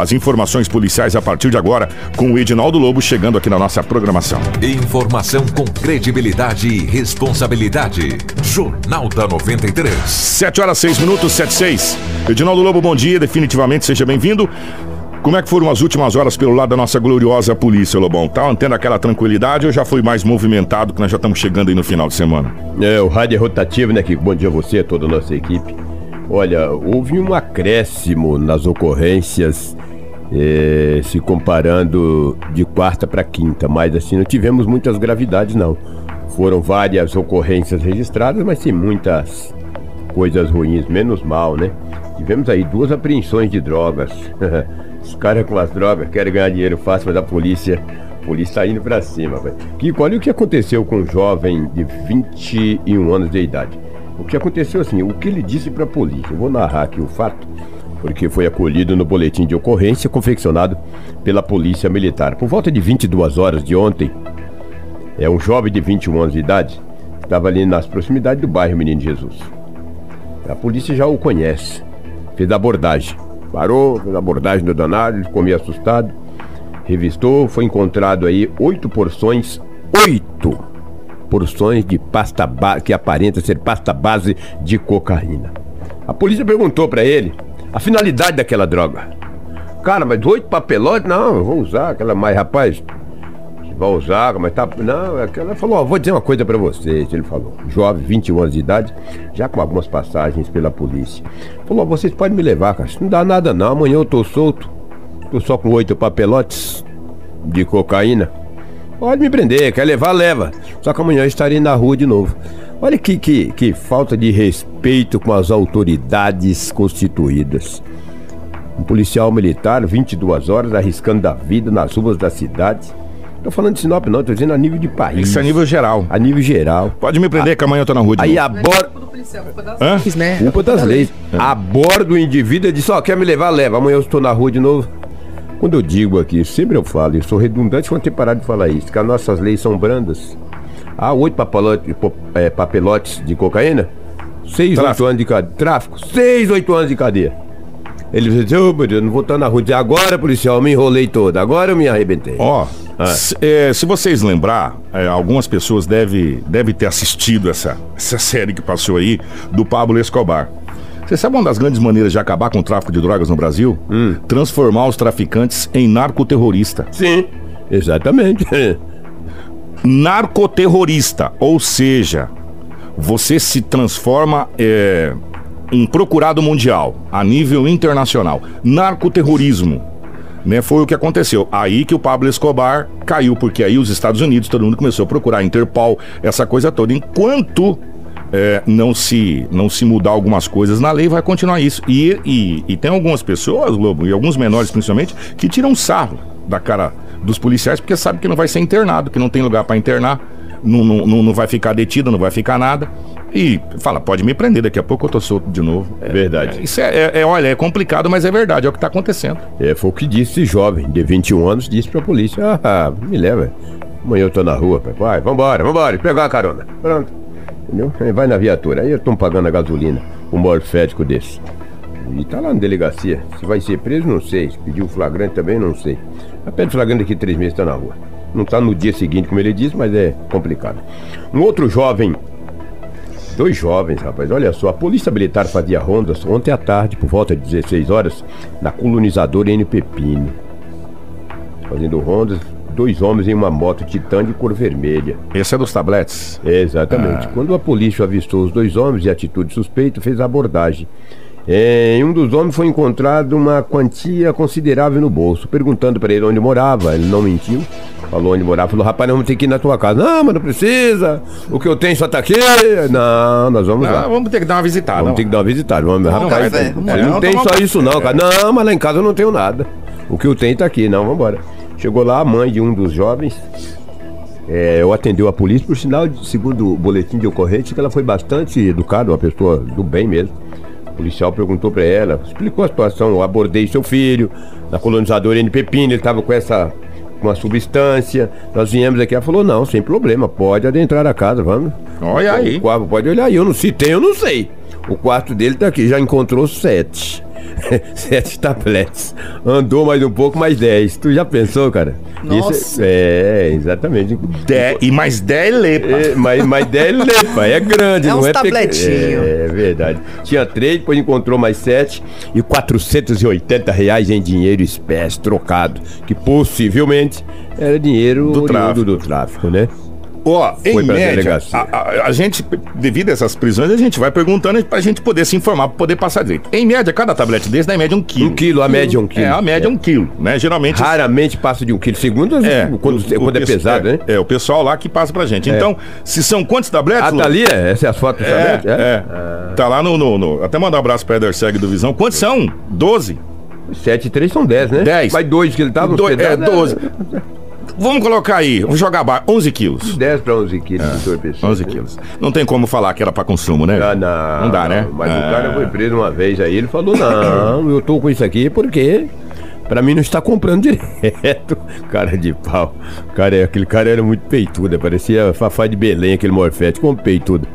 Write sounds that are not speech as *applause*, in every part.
As informações policiais a partir de agora, com o Edinaldo Lobo chegando aqui na nossa programação. Informação com credibilidade e responsabilidade. Jornal da 93. 7 horas 6 minutos, 7 6. Edinaldo Lobo, bom dia, definitivamente seja bem-vindo. Como é que foram as últimas horas pelo lado da nossa gloriosa polícia, Lobão? Tá mantendo aquela tranquilidade ou já foi mais movimentado que nós já estamos chegando aí no final de semana? É, o rádio é rotativo, né, Kiko? Bom dia a você, a toda a nossa equipe. Olha, houve um acréscimo nas ocorrências é, se comparando de quarta para quinta, mas assim, não tivemos muitas gravidades, não. Foram várias ocorrências registradas, mas sem muitas coisas ruins, menos mal, né? Tivemos aí duas apreensões de drogas. *laughs* Os caras com as drogas querem ganhar dinheiro fácil, mas a polícia, a polícia tá indo pra cima, velho. Kiko, olha o que aconteceu com um jovem de 21 anos de idade. O que aconteceu assim, o que ele disse pra polícia. Eu vou narrar aqui o fato, porque foi acolhido no boletim de ocorrência confeccionado pela Polícia Militar. Por volta de 22 horas de ontem, é um jovem de 21 anos de idade, estava ali nas proximidades do bairro Menino Jesus. A polícia já o conhece, fez abordagem. Parou, fez abordagem do danado, ficou meio assustado. Revistou, foi encontrado aí oito porções, oito porções de pasta base, que aparenta ser pasta base de cocaína. A polícia perguntou para ele a finalidade daquela droga. Cara, mas oito papelotes? Não, vou usar aquela mais, rapaz. Vai usar, mas tá. Não, ela falou, ó, vou dizer uma coisa para vocês. Ele falou, jovem, 21 anos de idade, já com algumas passagens pela polícia. Falou, vocês podem me levar, cara. Não dá nada não, amanhã eu tô solto. Tô só com oito papelotes de cocaína. Pode me prender, quer levar, leva. Só que amanhã eu estarei na rua de novo. Olha que, que, que falta de respeito com as autoridades constituídas. Um policial militar, 22 horas, arriscando a vida nas ruas da cidade. Tô falando de Sinop não, tô dizendo a nível de país. Isso é a nível geral. A nível geral. Pode me prender que amanhã eu tô na rua de Aí novo. aborda. Hã? né? Culpa das leis. Aborda o indivíduo e diz, ó, quer me levar? Leva. Amanhã eu estou na rua de novo. Quando eu digo aqui, sempre eu falo, eu sou redundante quando ter parado de falar isso, que as nossas leis são brandas. Há oito é, papelotes de cocaína, seis, Tráfico. oito anos de cadeia. Tráfico, seis, oito anos de cadeia. Ele disse, ô meu Deus, não vou estar na rua. Agora, policial, eu me enrolei todo, agora eu me arrebentei. Ó, Ah. se, é, se vocês lembrar, é, algumas pessoas devem deve ter assistido essa, essa série que passou aí do Pablo Escobar. Você sabe uma das grandes maneiras de acabar com o tráfico de drogas no Brasil? Hum. Transformar os traficantes em narcoterrorista. Sim, exatamente. Narcoterrorista, ou seja, você se transforma é, em procurado mundial, a nível internacional. Narcoterrorismo. Né, foi o que aconteceu. Aí que o Pablo Escobar caiu, porque aí os Estados Unidos, todo mundo começou a procurar a Interpol, essa coisa toda. Enquanto é, não, se, não se mudar algumas coisas na lei, vai continuar isso. E, e, e tem algumas pessoas, Globo, e alguns menores principalmente, que tiram sarro da cara dos policiais, porque sabe que não vai ser internado, que não tem lugar para internar, não, não, não, vai ficar detido, não vai ficar nada. E fala, pode me prender, daqui a pouco eu tô solto de novo. É verdade. É, isso é, é- é, olha, é complicado, mas é verdade, é o que tá acontecendo. É, foi o que disse esse jovem, de 21 anos, disse pra polícia: Ah, me leva. Amanhã eu tô na rua, pai. Vai, vambora, vambora, pegar a carona. Pronto. Entendeu? Vai na viatura. Aí eu tô pagando a gasolina, um morfético desse. E tá lá na delegacia. Se vai ser preso, não sei. Se pediu flagrante também, não sei. Mas pede flagrante daqui a três meses, tá na rua. Não tá no dia seguinte, como ele disse, mas é complicado. Um outro jovem Dois jovens, rapaz. Olha só, a Polícia Militar fazia rondas ontem à tarde, por volta de 16 horas, na colonizadora N Pepino. Fazendo rondas, dois homens em uma moto titã de cor vermelha. Esse é dos tabletes. Exatamente. Quando a polícia avistou os dois homens de atitude suspeita, fez a abordagem. É, Em um dos homens foi encontrado uma quantia considerável no bolso. Perguntando para ele onde morava, ele não mentiu. Falou onde morava, falou: rapaz, nós vamos ter que ir na tua casa. Não, mas não precisa. O que eu tenho só tá aqui. Não, nós vamos lá. Ah, vamos ter que dar uma visitada. Vamos ter que dar uma visitada. Vamos, Não, rapaz, é, vamos não. Vamos tem só isso não, cara. Não, mas lá em casa eu não tenho nada. O que eu tenho tá aqui, não, vamos embora. Chegou lá a mãe de um dos jovens. É, eu atendeu a polícia, por sinal, segundo o boletim de ocorrência, que ela foi bastante educada, uma pessoa do bem mesmo. O policial perguntou pra ela, explicou a situação, eu abordei seu filho na colonizadora N Pepino, ele estava com essa uma substância. Nós viemos aqui, ela falou: "Não, sem problema, pode adentrar a casa, vamos". Olha aí. O quarto, pode olhar aí, eu não se tem, eu não sei. O quarto dele tá aqui, já encontrou sete. *laughs* sete tabletes. Andou mais um pouco, mais dez. Tu já pensou, cara? Nossa. Isso é, é, exatamente. Dé- e mais 10 lepa. É, mas, mas 10 lepa, é grande, É não uns é tabletinho. É, é verdade. Tinha três, depois encontrou mais sete e 480 reais em dinheiro espécie trocado, que possivelmente era dinheiro Do tráfico. do tráfico, né? Ó, em Foi pra média, a, a- a gente, devido a essas prisões, a gente vai perguntando pra gente poder se informar, pra poder passar direito. Em média, cada tablete desse dá em média um quilo. Um quilo, a média é um quilo. É, a média é um quilo, né? Geralmente. Raramente passa de um quilo. Segundo, É, quando, o- quando o é pesso- pesado, é, né? É, o pessoal lá que passa pra gente. Então, se são quantos tabletes? Ah, tá ali? é? Essa é as fotos do É, é. Tá lá no, no- no- Até mandar um abraço pra Eder Seg do Visão. Quantos são? 12? 7 e 3 são 10, né? Dez. Mas 2 que ele tava nos Do- é, pedaços, 12. Vamos colocar aí, vamos jogar baixo. 11 quilos. 10 para 11 quilos de entorpecente. 11 quilos. Não tem como falar que era pra consumo, né? Ah, não. Não dá, né? Mas o cara foi preso uma vez aí, ele falou: não, eu tô com isso aqui porque. Pra mim não está comprando direto. *laughs* Cara de pau. Cara, aquele cara era muito peitudo. Parecia Fafá de Belém, aquele morfete, com peitudo.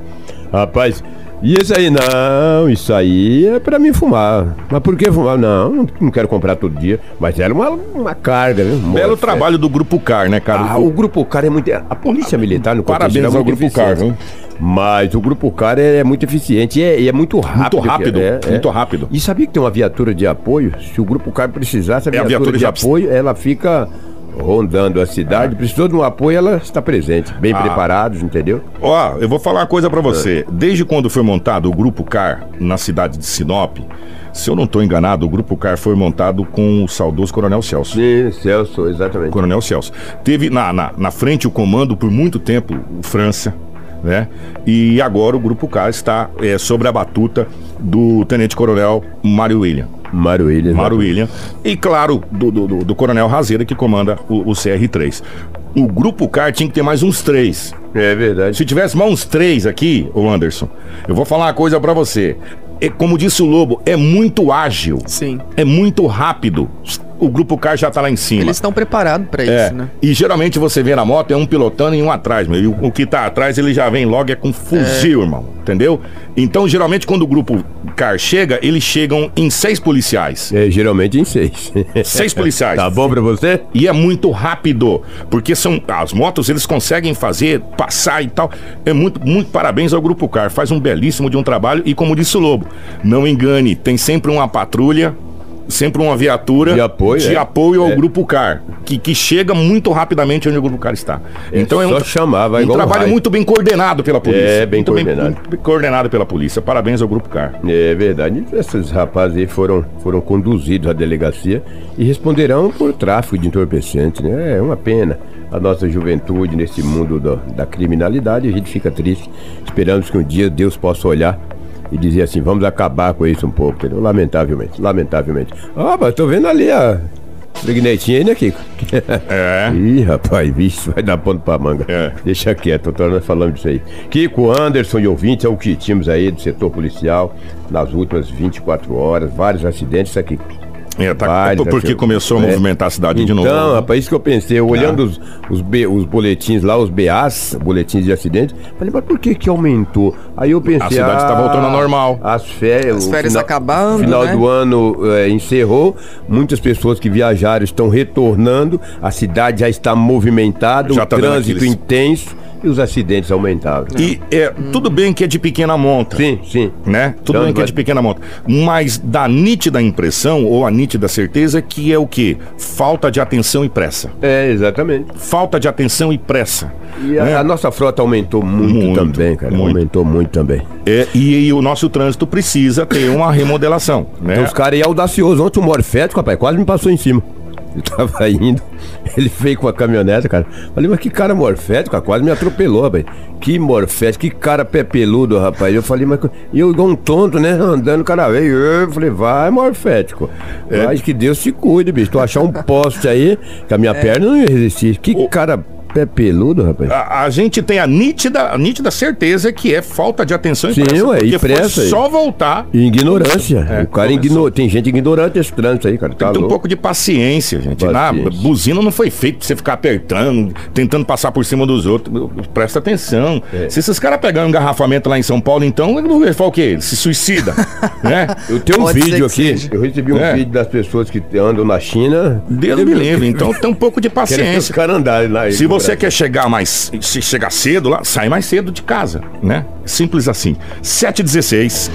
Rapaz, e esse aí? Não, isso aí é pra mim fumar. Mas por que fumar? Não, não, quero comprar todo dia. Mas era uma, uma carga, viu? Belo Morfete. trabalho do Grupo CAR, né, cara? Ah, o Grupo CAR é muito. A Polícia Militar no Parabéns é ao muito Grupo CAR, eficiente. Mas o Grupo CAR é, é muito eficiente e é, e é muito rápido. Muito rápido, é, é. muito rápido. E sabia que tem uma viatura de apoio? Se o Grupo CAR precisasse, a É, a viatura, viatura de apoio, ela fica rondando a cidade. Precisou de um apoio, ela está presente. Bem Ah. preparados, entendeu? Ó, eu vou falar uma coisa pra você. Desde quando foi montado o Grupo CAR na cidade de Sinop, se eu não tô enganado, o Grupo CAR foi montado com o saudoso Coronel Celso. Sim, Celso, exatamente. Coronel Celso. Teve na, na, na frente o comando por muito tempo o França, né? E agora o Grupo K está é, sobre a batuta do Tenente Coronel Mário William. Mário Williams. Mário William. E claro, do, do, do- do Coronel Razeira, que comanda o, o CR3. O Grupo K tinha que ter mais uns três. É verdade. Se tivesse mais uns três aqui, ô Anderson, eu vou falar uma coisa pra você. É, como disse o Lobo, é muito ágil. Sim. É muito rápido. O Grupo K já tá lá em cima. Eles estão preparados pra É, isso, né? e geralmente você vê na moto é um pilotando e um atrás, meu. E o, o que tá atrás ele já vem logo é com fuzil, irmão. Entendeu? Então, geralmente, quando o grupo CAR chega, eles chegam em seis policiais. É, geralmente em seis. Seis policiais. *laughs* Tá bom pra você? E é muito rápido, porque são as motos eles conseguem fazer, passar e tal. É muito, muito parabéns ao Grupo CAR, faz um belíssimo de um trabalho e como disse o Lobo, não engane, tem sempre uma patrulha, sempre uma viatura De apoio, de é. apoio ao É. Grupo CAR, que, que chega muito rapidamente onde o Grupo CAR está. então é um, chamar, vai um um trabalho raio. muito bem coordenado pela polícia. É, bem muito coordenado. Bem, coordenado pela polícia. Parabéns ao Grupo CAR. É verdade. Esses rapazes aí foram, foram conduzidos à delegacia e responderão por tráfico de entorpecentes, né? É uma pena. A nossa juventude nesse mundo da, da criminalidade, a gente fica triste. Esperamos que um dia Deus possa olhar e dizer assim, vamos acabar com isso um pouco, entendeu? Lamentavelmente, lamentavelmente. Ah, mas tô vendo ali a pregnetinha aí, né, Kiko? É. *laughs* Ih, rapaz, bicho, vai dar ponto pra manga. É. Deixa quieto, tô nós falando disso aí. Kiko, Anderson e ouvintes, é o que tínhamos aí do setor policial nas últimas 24 horas, vários acidentes, aqui. É, tá- porque acidentes. começou a É. movimentar a cidade de Então, novo. rapaz, isso que eu pensei, eu olhando os, os, B- os boletins lá, os BAs, boletins de acidente, falei, mas por que que aumentou? Aí eu pensei, A cidade tá ah, voltando ao normal. As férias, As férias acabando, O final né? do ano eh, encerrou, muitas pessoas que viajaram estão retornando, a cidade já está movimentada, Já o tá trânsito aqueles- intenso e os acidentes aumentaram. E é, tudo bem que é de pequena monta. Sim, sim. Né? Tudo Então, bem que é vai- de pequena monta. Mas dá nítida impressão, ou a nítida certeza, que é o quê? Falta de atenção e pressa. É, exatamente. Falta de atenção e pressa. E a, né? a nossa frota aumentou muito, Muito, também, cara. muito. Aumentou muito também. É, e, e o nosso trânsito precisa ter uma remodelação. Né? Então, os caras aí audaciosos. Ontem o morfético, rapaz, quase me passou em cima. Eu tava indo, ele veio com a caminhonete, cara. Falei, mas que cara morfético, cara, quase me atropelou, rapaz. Que morfético, que cara pé peludo, rapaz. Eu falei, mas. E eu igual um tonto, né? Andando, o cara veio. Eu falei, vai, morfético. É. Mas que Deus te cuide, bicho. Tu achar um poste aí, que a minha perna não ia resistir. Que cara pé peludo, rapaz. A, a gente tem a nítida, a nítida certeza que é falta de atenção Sim, pressa, ué, e pressa foi só voltar. E Ignorância. É, o cara começou. igno... Tem gente ignorante esse trânsito aí, cara. Tem Tá que ter um pouco de paciência, gente. Na, Paciência. buzina não foi feito pra você ficar apertando, tentando passar por cima dos outros. Presta atenção. É. Se esses caras pegarem um engarrafamento lá em São Paulo, então, ele vai o quê? Ele se suicida. *laughs* né? Eu tenho um Pode ser vídeo aqui, seja. eu recebi um É. vídeo das pessoas que andam na China. Deus me livre. Então tem um pouco de Querem que os paciência. caras andarem lá. Se você quer chegar mais, se chegar cedo lá, sai mais cedo de casa, né? Simples assim. 716.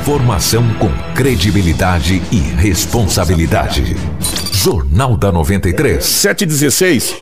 Informação com credibilidade e responsabilidade. Jornal da 93. 716.